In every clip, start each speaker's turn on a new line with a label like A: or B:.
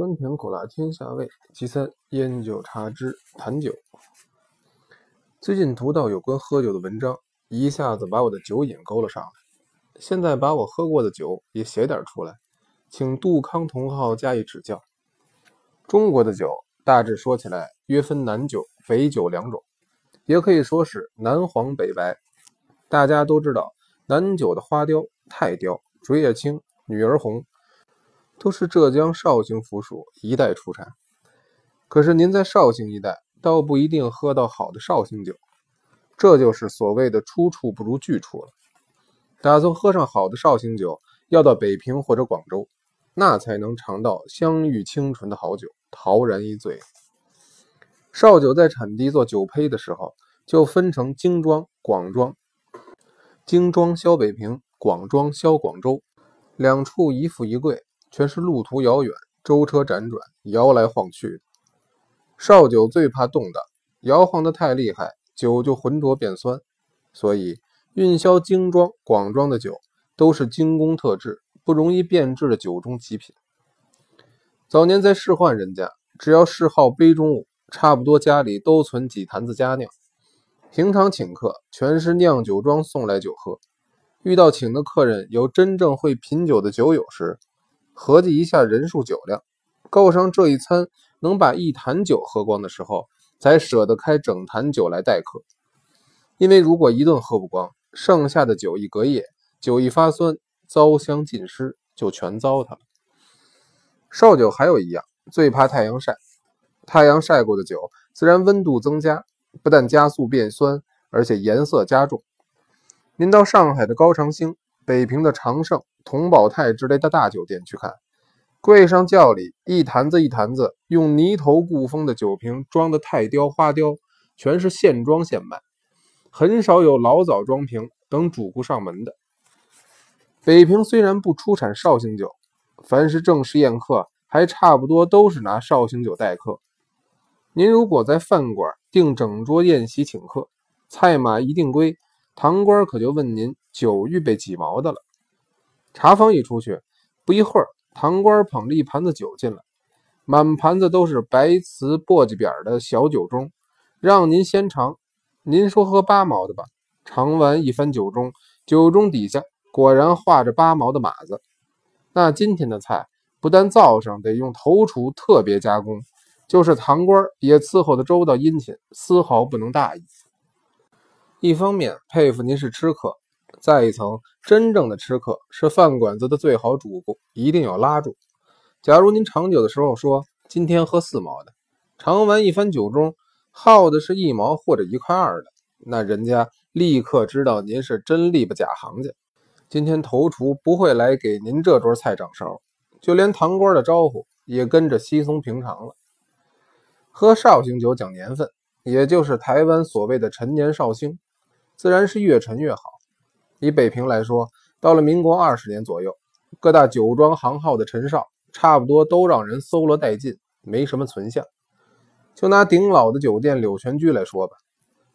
A: 酸甜苦辣天下味，其三烟酒茶之谈酒。最近读到有关喝酒的文章，一下子把我的酒瘾勾了上来。现在把我喝过的酒也写点出来，请杜康同好加以指教。中国的酒大致说起来，约分南酒、北酒两种，也可以说是南黄北白。大家都知道，南酒的花雕、太雕、竹叶青、女儿红。都是浙江绍兴府属一带出产，可是您在绍兴一带倒不一定喝到好的绍兴酒，这就是所谓的出处不如据处了。打算喝上好的绍兴酒，要到北平或者广州，那才能尝到香郁清纯的好酒，陶然一醉。绍酒在产地做酒胚的时候，就分成精装、广装，精装销北平，广装销广州，两处一富一贵。全是路途遥远，舟车辗转，摇来晃去的。绍酒最怕冻的，摇晃的太厉害，酒就浑浊变酸。所以运销精装、广装的酒都是精工特制、不容易变质的酒中极品。早年在仕宦人家，只要嗜好杯中物，差不多家里都存几坛子佳酿。平常请客，全是酿酒庄送来酒喝。遇到请的客人有真正会品酒的酒友时，合计一下人数酒量，够上这一餐能把一坛酒喝光的时候，才舍得开整坛酒来待客。因为如果一顿喝不光，剩下的酒一隔夜，酒一发酸，糟香尽失，就全糟蹋了。绍酒还有一样，最怕太阳晒。太阳晒过的酒，自然温度增加，不但加速变酸，而且颜色加重。您到上海的高长兴。北平的长盛、同宝泰之类的大酒店去看，柜上轿里一坛子一坛子用泥头固封的酒瓶装的太雕、花雕，全是现装现卖，很少有老早装瓶等主顾上门的。北平虽然不出产绍兴酒，凡是正式宴客，还差不多都是拿绍兴酒待客。您如果在饭馆订整桌宴席请客，菜码一定规。堂官可就问您酒预备几毛的了。茶坊一出去，不一会儿，堂官捧着一盘子酒进来，满盘子都是白瓷簸箕扁的小酒盅，让您先尝。您说喝八毛的吧？尝完一番酒盅，酒盅底下果然画着八毛的码子。那今天的菜不但灶上得用头厨特别加工，就是堂官也伺候的周到殷勤，丝毫不能大意。一方面佩服您是吃客，再一层，真正的吃客是饭馆子的最好主顾，一定要拉住。假如您尝酒的时候说今天喝四毛的，尝完一番酒盅耗的是一毛或者一块二的，那人家立刻知道您是真力不假行家。今天头厨不会来给您这桌菜掌勺，就连堂官的招呼也跟着稀松平常了。喝绍兴酒讲年份，也就是台湾所谓的陈年绍兴。自然是越陈越好。以北平来说，到了民国二十年左右，各大酒庄行号的陈绍差不多都让人搜罗殆尽，没什么存相。就拿顶老的酒店柳泉居来说吧，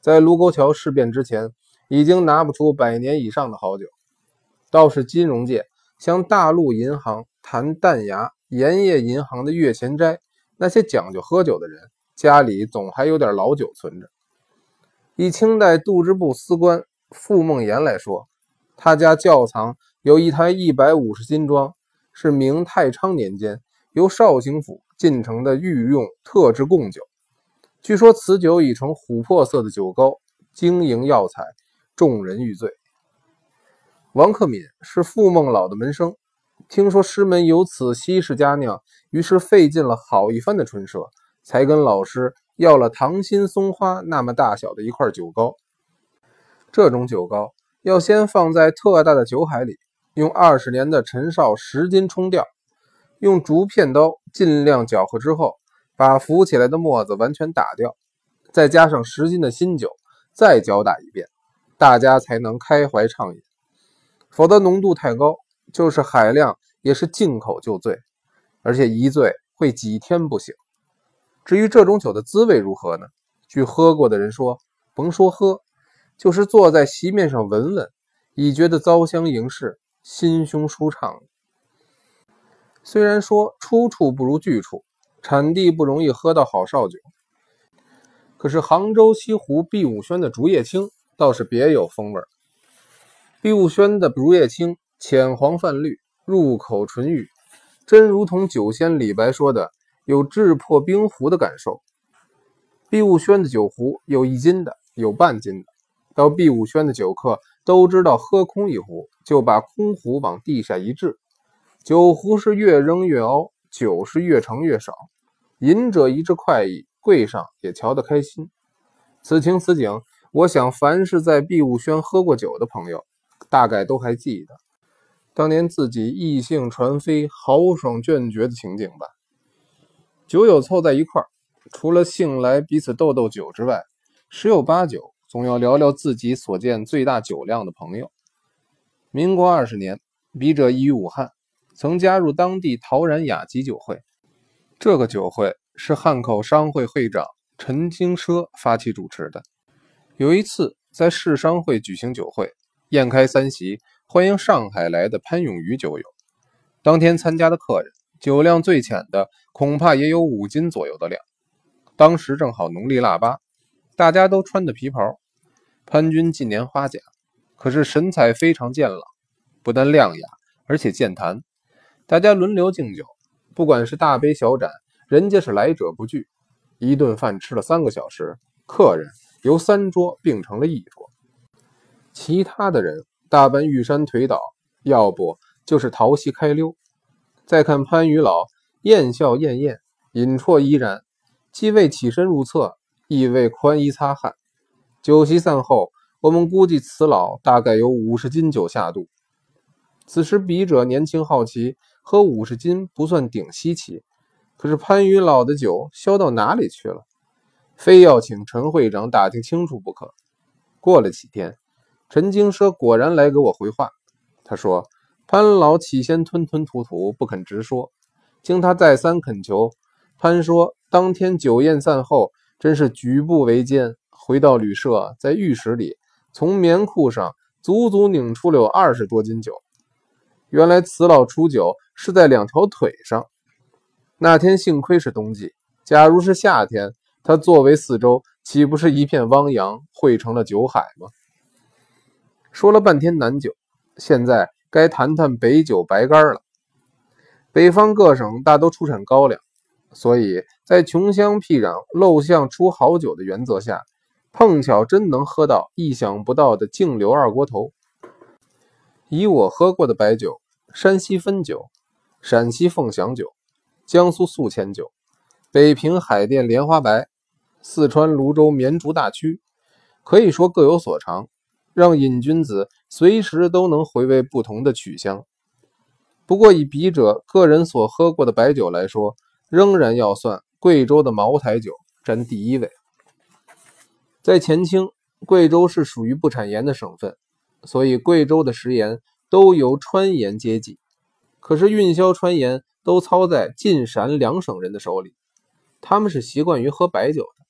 A: 在卢沟桥事变之前，已经拿不出百年以上的好酒。倒是金融界，像大陆银行、谭淡雅、盐业银行的月前斋，那些讲究喝酒的人，家里总还有点老酒存着。以清代度支部司官傅梦岩来说，他家窖藏有一台一百五十斤装，是明太昌年间由绍兴府进城的御用特制贡酒。据说此酒已成琥珀色的酒膏，晶莹耀彩，众人欲醉。王克敏是傅梦老的门生，听说师门有此稀世佳酿，于是费尽了好一番的唇舌，才跟老师。要了糖心松花那么大小的一块酒膏，这种酒膏要先放在特大的酒海里，用二十年的陈绍十斤冲掉，用竹片刀尽量搅和之后，把浮起来的沫子完全打掉，再加上十斤的新酒，再搅打一遍，大家才能开怀畅饮。否则浓度太高，就是海量也是进口就醉，而且一醉会几天不醒。至于这种酒的滋味如何呢？据喝过的人说，甭说喝，就是坐在席面上闻闻，已觉得糟香盈室，心胸舒畅。虽然说出处不如据处，产地不容易喝到好绍酒，可是杭州西湖碧武轩的竹叶青倒是别有风味。碧武轩的竹叶青浅黄泛绿，入口醇郁，真如同酒仙李白说的“有炙破冰壶的感受”。碧武轩的酒壶有一斤的，有半斤的。到碧武轩的酒客都知道，喝空一壶就把空壶往地下一掷，酒壶是越扔越凹，酒是越盛越少。饮者一掷快意，柜上也瞧得开心。此情此景，我想凡是在碧武轩喝过酒的朋友，大概都还记得当年自己异兴传飞、豪爽倦绝的情景吧。酒友凑在一块儿，除了兴来彼此斗斗酒之外，十有八九。总要聊聊自己所见最大酒量的朋友。民国二十年，笔者已于武汉，曾加入当地陶然雅集酒会。这个酒会是汉口商会会长陈经奢发起主持的。有一次在市商会举行酒会，宴开三席，欢迎上海来的潘永瑜酒友。当天参加的客人，酒量最浅的恐怕也有五斤左右的量。当时正好农历腊八，大家都穿的皮袍。潘军近年花甲，可是神采非常健朗，不但亮雅，而且健谈。大家轮流敬酒，不管是大杯小盏，人家是来者不拒。一顿饭吃了三个小时，客人由三桌并成了一桌。其他的人大半玉山颓倒，要不就是淘戏开溜。再看潘余老，艳笑晏晏，饮啜依然，既未起身入厕，亦未宽衣擦汗。酒席散后，我们估计此老大概有五十斤酒下肚。此时笔者年轻好奇，喝五十斤不算顶稀奇，可是潘余老的酒销到哪里去了？非要请陈会长打听清楚不可。过了几天，陈经奢果然来给我回话，他说潘老起先吞吞吐吐，不肯直说。经他再三恳求，潘说当天酒宴散后，真是举步维艰。回到旅社，在浴室里，从棉裤上足足拧出了有二十多斤酒。原来此老出酒是在两条腿上。那天幸亏是冬季，假如是夏天，他作为四周，岂不是一片汪洋，汇成了酒海吗？说了半天南酒，现在该谈谈北酒白干了。北方各省大都出产高粱，所以在穷乡僻壤、陋巷出好酒的原则下。碰巧真能喝到意想不到的净流二锅头。以我喝过的白酒，山西汾酒、陕西凤翔酒、江苏宿迁酒、北平海淀莲花白、四川泸州绵竹大曲，可以说各有所长，让瘾君子随时都能回味不同的曲香。不过以笔者个人所喝过的白酒来说，仍然要算贵州的茅台酒占第一位。在前清，贵州是属于不产盐的省份，所以贵州的食盐都由川盐接济。可是运销川盐都操在晋陕两省人的手里，他们是习惯于喝白酒的，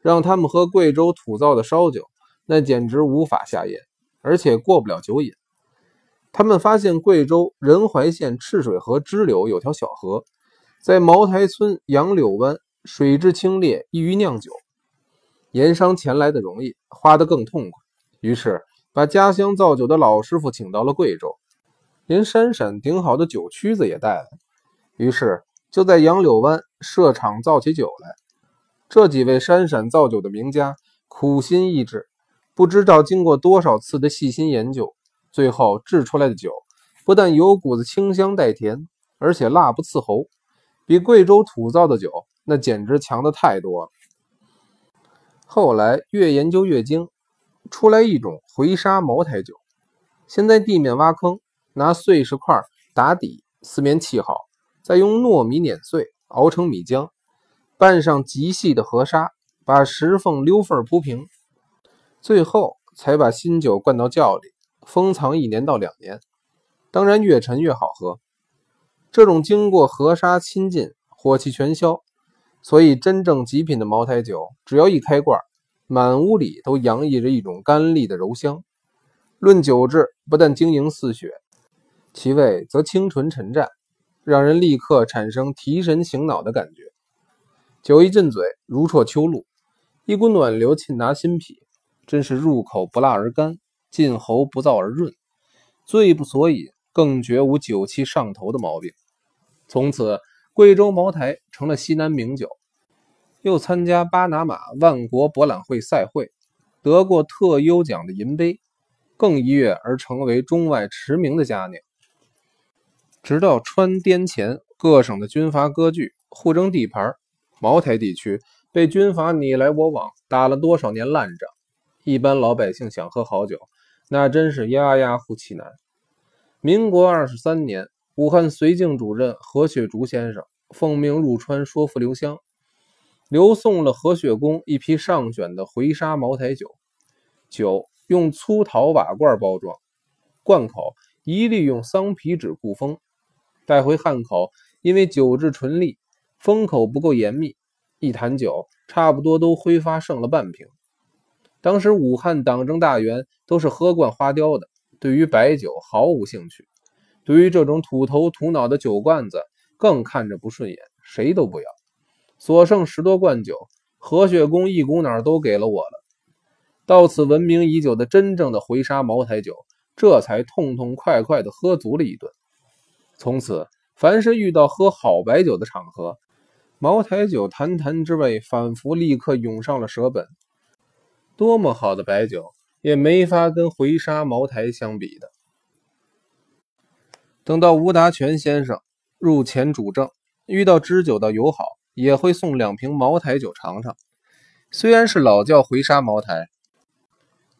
A: 让他们喝贵州土造的烧酒，那简直无法下咽，而且过不了酒瘾。他们发现贵州仁怀县赤水河支流有条小河，在茅台村杨柳湾，水质清冽，易于酿酒。盐商前来的容易，花的更痛快，于是把家乡造酒的老师傅请到了贵州，连山陕顶好的酒曲子也带来，于是就在杨柳湾设厂造起酒来。这几位山陕造酒的名家苦心逸致，不知道经过多少次的细心研究，最后制出来的酒不但有股子清香带甜，而且辣不刺喉，比贵州土造的酒那简直强的太多了。后来越研究越精，出来一种回沙茅台酒。先在地面挖坑，拿碎石块打底，四面砌好，再用糯米碾碎，熬成米浆，拌上极细的河沙，把石缝溜缝铺平，最后才把新酒灌到窖里，封藏一年到两年。当然越陈越好喝。这种经过河沙浸浸，火气全消。所以，真正极品的茅台酒，只要一开罐，满屋里都洋溢着一种甘丽的柔香。论酒质，不但晶莹似雪，其味则清纯沉湛。让人立刻产生提神醒脑的感觉。酒一进嘴，如啜秋露，一股暖流沁达心脾，真是入口不辣而甘，进喉不燥而润，醉不所饮，更绝无酒气上头的毛病。从此，贵州茅台成了西南名酒。又参加巴拿马万国博览会赛会，得过特优奖的银杯，更一跃而成为中外驰名的佳酿。直到川滇黔各省的军阀割据，互争地盘，茅台地区被军阀你来我往，打了多少年烂仗，一般老百姓想喝好酒，那真是压压乎其难。民国二十三年，武汉绥靖主任何雪竹先生奉命入川说服刘湘。留送了何雪公一批上选的回沙茅台酒，酒用粗陶瓦罐包装，罐口一律用桑皮纸固封。带回汉口，因为酒质纯利，封口不够严密，一坛酒差不多都挥发剩了半瓶。当时武汉党政大员都是喝惯花雕的，对于白酒毫无兴趣，对于这种土头土脑的酒罐子更看着不顺眼，谁都不要。所剩十多罐酒，何雪公一股脑都给了我了。到此闻名已久的真正的回沙茅台酒，这才痛痛快快地喝足了一顿。从此，凡是遇到喝好白酒的场合，茅台酒坛坛之味仿佛立刻涌上了舌本。多么好的白酒，也没法跟回沙茅台相比的。等到吴达全先生入前主政，遇到知酒的友好。也会送两瓶茅台酒尝尝，虽然是老窖回沙茅台，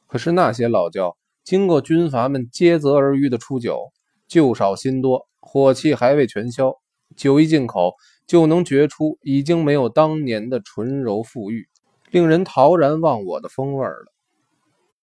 A: 可是那些老窖经过军阀们接泽而渔的出酒，旧少新多，火气还未全消，酒一进口就能觉出已经没有当年的纯柔馥郁、令人陶然忘我的风味了。